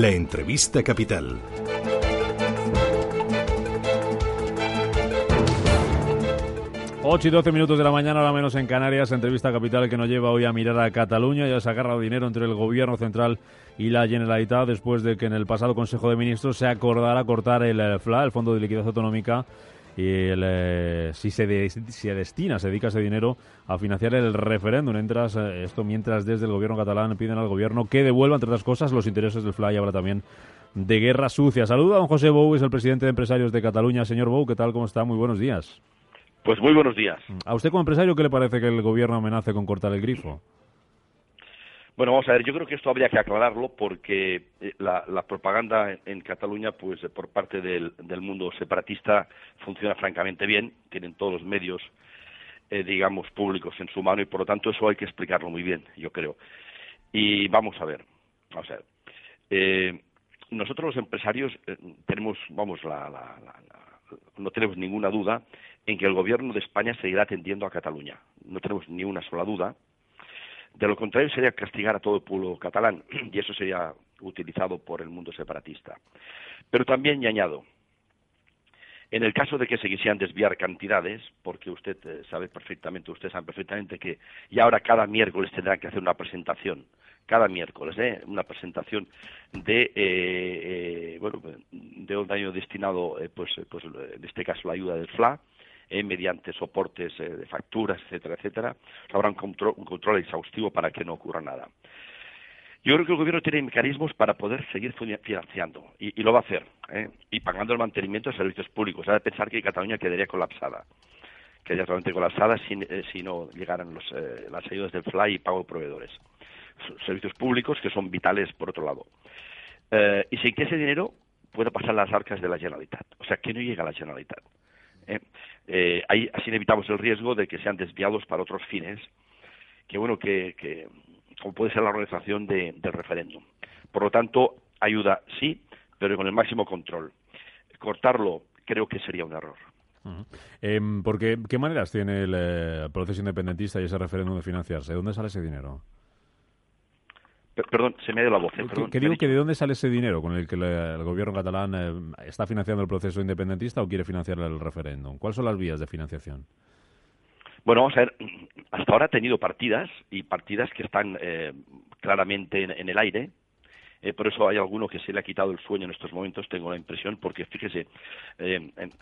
La entrevista capital. Ocho y 12 minutos de la mañana, ahora menos en Canarias, entrevista capital que nos lleva hoy a mirar a Cataluña y a sacar dinero entre el gobierno central y la Generalitat después de que en el pasado Consejo de Ministros se acordara cortar el FLA, el Fondo de Liquidez Autonómica, el, eh, si se, destina, se dedica ese dinero a financiar el referéndum. Entras, eh, esto mientras desde el gobierno catalán piden al gobierno que devuelva, entre otras cosas, los intereses del FLA y habla también de guerra sucia. Saluda a don José Bou, es el presidente de empresarios de Cataluña. Señor Bou, ¿qué tal? ¿Cómo está? Muy buenos días. Pues muy buenos días. ¿A usted como empresario qué le parece que el gobierno amenace con cortar el grifo? Bueno, vamos a ver, yo creo que esto habría que aclararlo porque eh, la, propaganda en, Cataluña, pues por parte del, mundo separatista, funciona francamente bien, tienen todos los medios, eh, digamos, públicos en su mano y por lo tanto eso hay que explicarlo muy bien, yo creo. Y vamos a ver, vamos a ver. Eh, nosotros los empresarios tenemos, vamos, no tenemos ninguna duda en que el gobierno de España seguirá atendiendo a Cataluña. No tenemos ni una sola duda de lo contrario sería castigar a todo el pueblo catalán y eso sería utilizado por el mundo separatista. Pero también, añado, en el caso de que se quisieran desviar cantidades, porque usted eh, sabe perfectamente, ustedes saben perfectamente que y ahora cada miércoles tendrán que hacer una presentación, cada miércoles, ¿eh? una presentación de eh, eh bueno de un daño destinado, pues, pues en este caso la ayuda del FLA, eh, mediante soportes eh, de facturas, etcétera, etcétera, habrá un control, exhaustivo para que no ocurra nada. Yo creo que el gobierno tiene mecanismos para poder seguir financiando y, lo va a hacer, ¿eh? y pagando el mantenimiento de servicios públicos. Ha de pensar que Cataluña quedaría colapsada, quedaría totalmente colapsada si, no llegaran las ayudas del FLY y pago de proveedores. Servicios públicos que son vitales por otro lado. y sin que ese dinero pueda pasar las arcas de la Generalitat. O sea, que no llega a la Generalitat. ¿Eh? Eh, ahí así evitamos el riesgo de que sean desviados para otros fines, que bueno, que, como puede ser la organización del referéndum. Por lo tanto, ayuda sí, pero con el máximo control. Cortarlo creo que sería un error. Em, porque, ¿Qué maneras tiene el eh, proceso independentista y ese referéndum de financiarse? ¿De dónde sale ese dinero? Perdón, se me ha ido la voz. ¿eh? ¿Qué, digo que de dónde sale ese dinero con el que el gobierno catalán eh, está financiando el proceso independentista o quiere financiar el referéndum? ¿Cuáles son las vías de financiación? Bueno, vamos a ver, hasta ahora ha tenido partidas y partidas que están eh, claramente en, el aire. por eso hay alguno que se le ha quitado el sueño en estos momentos, tengo la impresión, porque fíjese,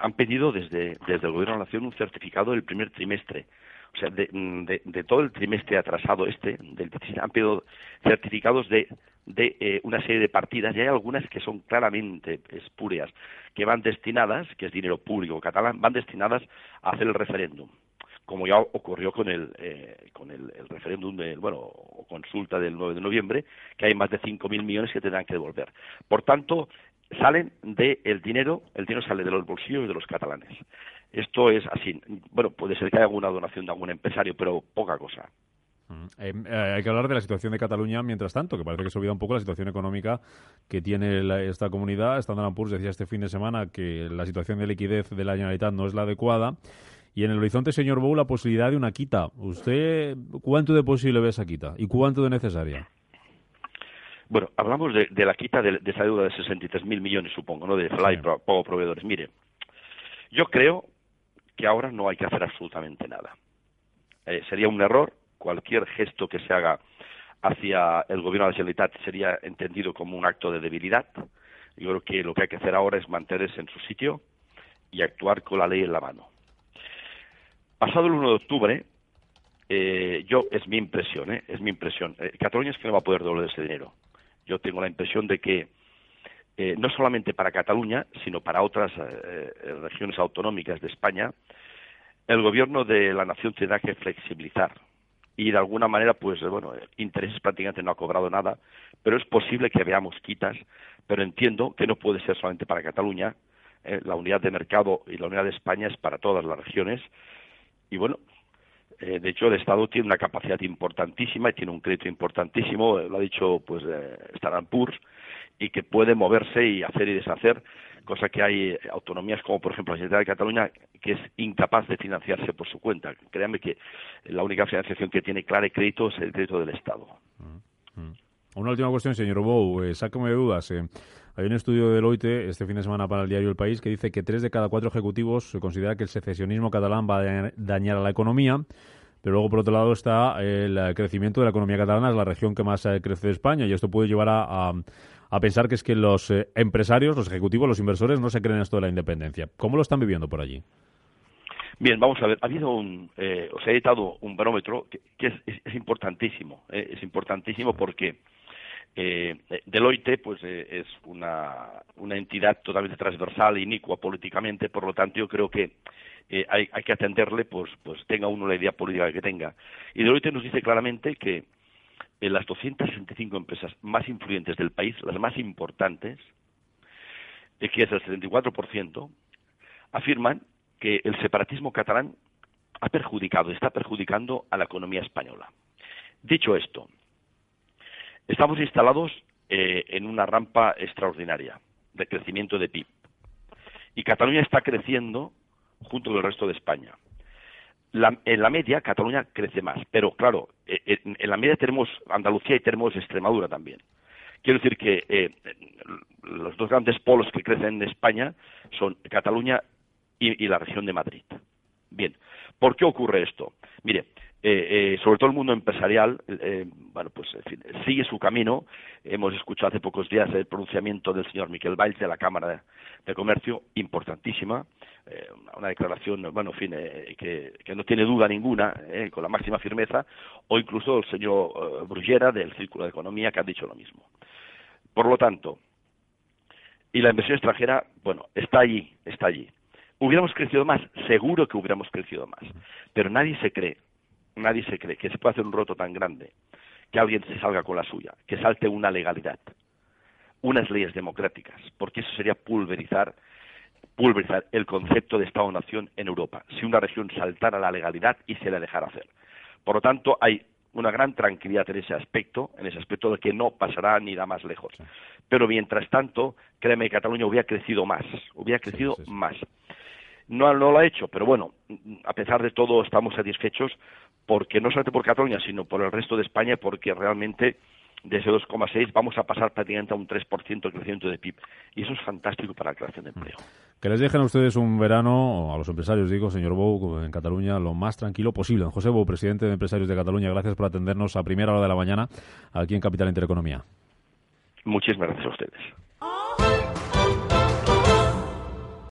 han pedido desde, desde el Gobierno de la Nación un certificado del primer trimestre o sea, mm, de, de, todo el trimestre atrasado este, del han pedido certificados de, de eh, una serie de partidas y hay algunas que son claramente espurias, que van destinadas, que es dinero público catalán, van destinadas a hacer el referéndum como ya ocurrió con el eh, con el, referéndum de, bueno o consulta del 9 de noviembre que hay más de 5.000 millones que tendrán que devolver. Por tanto salen del dinero el dinero sale de los bolsillos de los catalanes esto es así. Bueno, puede ser que haya alguna donación de algún empresario, pero poca cosa. Mm, eh, eh, hay que hablar de la situación de Cataluña mientras tanto, que parece que se olvida un poco la situación económica que tiene esta comunidad. Standard Poor's decía este fin de semana que la situación de liquidez de la Generalitat no es la adecuada. Y en el horizonte, señor Bou, la posibilidad de una quita. ¿Usted cuánto de posible ve esa quita y cuánto de necesaria? Bueno, hablamos de, la quita de, esa deuda de 63.000 millones, supongo, ¿no? De Fly, sí. proveedores. Mire, yo creo que ahora no hay que hacer absolutamente nada. Eh, sería un error, cualquier gesto que se haga hacia el gobierno de la Generalitat sería entendido como un acto de debilidad. Yo creo que lo que hay que hacer ahora es mantenerse en su sitio y actuar con la ley en la mano. Pasado el 1 de octubre, eh, yo es mi impresión, eh, es mi impresión. Cataluña es que no va a poder devolver ese dinero. Yo tengo la impresión de que eh, no solamente para Cataluña, sino para otras eh, eh, regiones autonómicas de España, el gobierno de la nación tendrá que flexibilizar. Y de alguna manera, pues bueno, intereses prácticamente no ha cobrado nada, pero es posible que veamos quitas, pero entiendo que no puede ser solamente para Cataluña, eh, la unidad de mercado y la unidad de España es para todas las regiones, y bueno, eh, de hecho el Estado tiene una capacidad importantísima y tiene un crédito importantísimo, lo ha dicho pues eh, Standard Poor's, y que puede moverse y hacer y deshacer, cosa que hay autonomías como por ejemplo la Generalitat de Cataluña que es incapaz de financiarse por su cuenta. Créanme que la única financiación que tiene clara y crédito es el crédito del Estado. Mm, mm. Una última cuestión, señor Bou, eh, sácame dudas. Eh. Hay un estudio de Deloitte este fin de semana para el diario El País que dice que tres de cada cuatro ejecutivos se considera que el secesionismo catalán va a dañar a la economía. Pero luego, por otro lado, está el crecimiento de la economía catalana, es la región que más eh, crece de España, y esto puede llevar a, a pensar que es que los eh, empresarios, los ejecutivos, los inversores no se creen esto de la independencia. ¿Cómo lo están viviendo por allí? Bien, vamos a ver. Ha habido un, eh, os he editado un barómetro que, es, importantísimo. Eh, es importantísimo porque eh, Deloitte, pues, es una, entidad totalmente transversal, inicua políticamente. Por lo tanto, yo creo que hay, hay, que atenderle, pues, pues tenga uno la idea política que tenga. Y Deloitte nos dice claramente que en las 265 empresas más influyentes del país, las más importantes, que es el 74%, afirman que el separatismo catalán ha perjudicado, está perjudicando a la economía española. Dicho esto, estamos instalados eh, en una rampa extraordinaria de crecimiento de PIB. Y Cataluña está creciendo junto con el resto de España en la media Cataluña crece más, pero claro, eh, eh, en, la media tenemos Andalucía y tenemos Extremadura también. Quiero decir que eh, los dos grandes polos que crecen en España son Cataluña y, la región de Madrid. Bien, ¿por qué ocurre esto? Mire, sobre todo el mundo empresarial, bueno, pues sigue su camino. Hemos escuchado hace pocos días el pronunciamiento del señor Miquel Valls de la Cámara de Comercio, importantísima eh, una declaración, bueno, en fin, eh, que, no tiene duda ninguna, eh, con la máxima firmeza, o incluso el señor Bruguera del Círculo de Economía que ha dicho lo mismo. Por lo tanto, y la inversión extranjera, bueno, está allí, está allí. ¿Hubiéramos crecido más? Seguro que hubiéramos crecido más. Pero nadie se cree, nadie se cree que se puede hacer un roto tan grande, que alguien se salga con la suya, que salte una legalidad, unas leyes democráticas, porque eso sería pulverizar pulverizar el concepto de Estado-nación en Europa, si una región saltara la legalidad y se la dejara hacer. Por lo tanto, hay una gran tranquilidad en ese aspecto, en ese aspecto de que no pasará ni da más lejos. Pero mientras tanto, créeme que Cataluña hubiera crecido más, hubiera crecido más. No, no lo ha hecho, pero bueno, a pesar de todo estamos satisfechos porque no solamente por Cataluña, sino por el resto de España, porque realmente de ese 2,6 vamos a pasar prácticamente a un 3% de crecimiento de PIB. Y eso es fantástico para la creación de empleo. Que les dejen a ustedes un verano, a los empresarios digo, señor Bou, en Cataluña, lo más tranquilo posible. José Bou, presidente de Empresarios de Cataluña, gracias por atendernos a primera hora de la mañana aquí en Capital Intereconomía. Muchísimas gracias a ustedes.